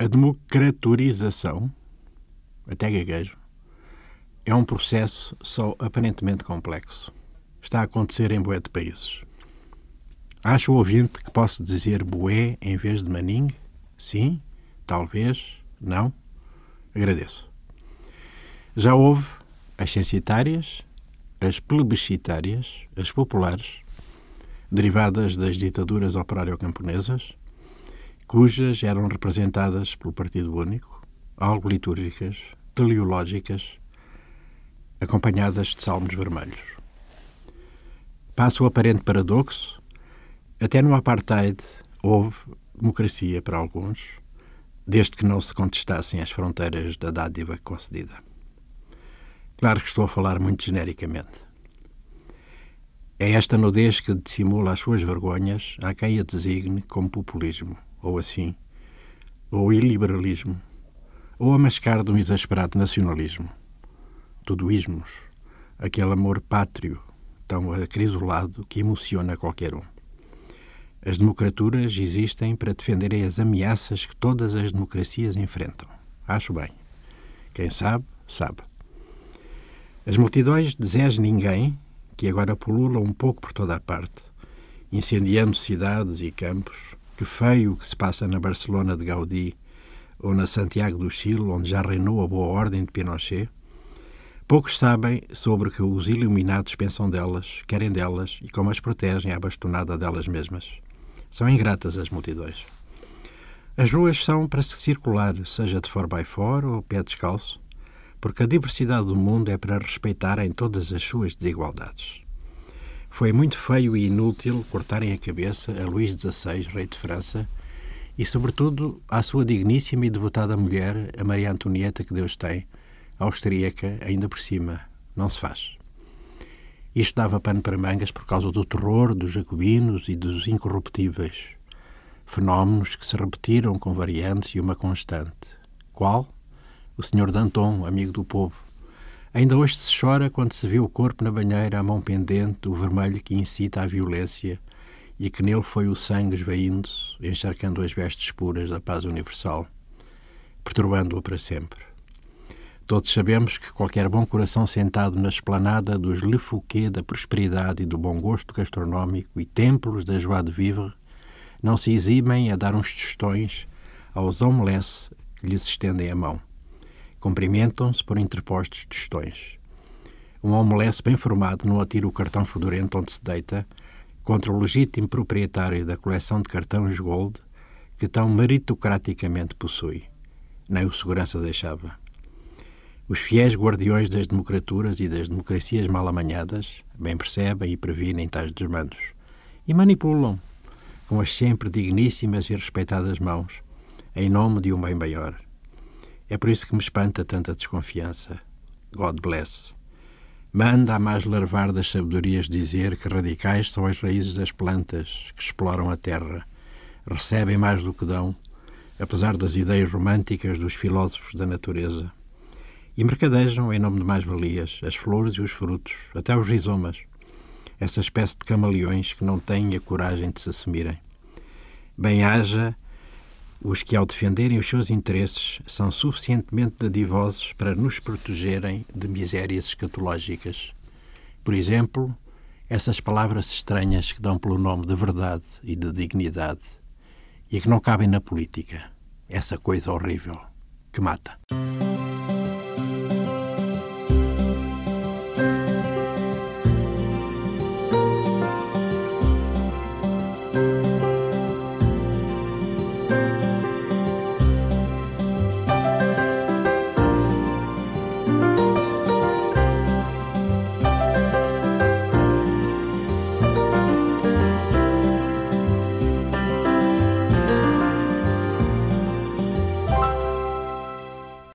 A democraturização, até gaguejo, é um processo só aparentemente complexo. Está a acontecer em bué de países. Acho o ouvinte que posso dizer bué em vez de maningue? Sim? Talvez? Não? Agradeço. Já houve as censitárias, as plebiscitárias, as populares, derivadas das ditaduras operário-camponesas, cujas eram representadas pelo Partido Único, algo litúrgicas, teleológicas, acompanhadas de salmos vermelhos. Passa o aparente paradoxo, até no apartheid houve democracia para alguns, desde que não se contestassem as fronteiras da dádiva concedida. Claro que estou a falar muito genericamente. É esta nudez que dissimula as suas vergonhas a quem a designe como populismo ou assim, ou iliberalismo, ou a mascar de um exasperado nacionalismo. Tudo ismos, aquele amor pátrio tão acrisolado que emociona qualquer um. As democraturas existem para defenderem as ameaças que todas as democracias enfrentam. Acho bem. Quem sabe, sabe. As multidões de Ninguém, que agora pululam um pouco por toda a parte, incendiando cidades e campos, que feio que se passa na Barcelona de Gaudí ou na Santiago do Chile, onde já reinou a boa ordem de Pinochet, poucos sabem sobre o que os iluminados pensam delas, querem delas e como as protegem à bastonada delas mesmas. São ingratas as multidões. As ruas são para se circular, seja de fora by fora ou pé descalço, porque a diversidade do mundo é para respeitar em todas as suas desigualdades. Foi muito feio e inútil cortarem a cabeça a Luís XVI, rei de França, e, sobretudo, à sua digníssima e devotada mulher, a Maria Antonieta, que Deus tem, austríaca, ainda por cima. Não se faz. Isto dava pano para mangas por causa do terror dos jacobinos e dos incorruptíveis. Fenómenos que se repetiram com variantes e uma constante. Qual? O senhor Danton, amigo do povo, Ainda hoje se chora quando se vê o corpo na banheira, a mão pendente, o vermelho que incita à violência e que nele foi o sangue esvaindo-se, encharcando as vestes puras da paz universal, perturbando-o para sempre. Todos sabemos que qualquer bom coração sentado na esplanada dos Le Fouquet da prosperidade e do bom gosto gastronómico e templos da joie de vivre não se eximem a dar uns tostões aos omelettes que lhes estendem a mão Cumprimentam-se por interpostos tostões. Um omelete bem formado não atira o cartão fedorento onde se deita contra o legítimo proprietário da coleção de cartões Gold que tão meritocraticamente possui. Nem o segurança deixava. Os fiéis guardiões das democraturas e das democracias mal amanhadas bem percebem e previnem tais desmandos e manipulam com as sempre digníssimas e respeitadas mãos em nome de um bem maior. É por isso que me espanta tanta desconfiança. God bless. Manda a mais larvar das sabedorias dizer que radicais são as raízes das plantas que exploram a terra, recebem mais do que dão, apesar das ideias românticas dos filósofos da natureza. E mercadejam, em nome de mais-valias, as flores e os frutos, até os rizomas, essa espécie de camaleões que não têm a coragem de se assumirem. Bem haja os que, ao defenderem os seus interesses, são suficientemente dadivosos para nos protegerem de misérias escatológicas. Por exemplo, essas palavras estranhas que dão pelo nome de verdade e de dignidade e que não cabem na política. Essa coisa horrível que mata.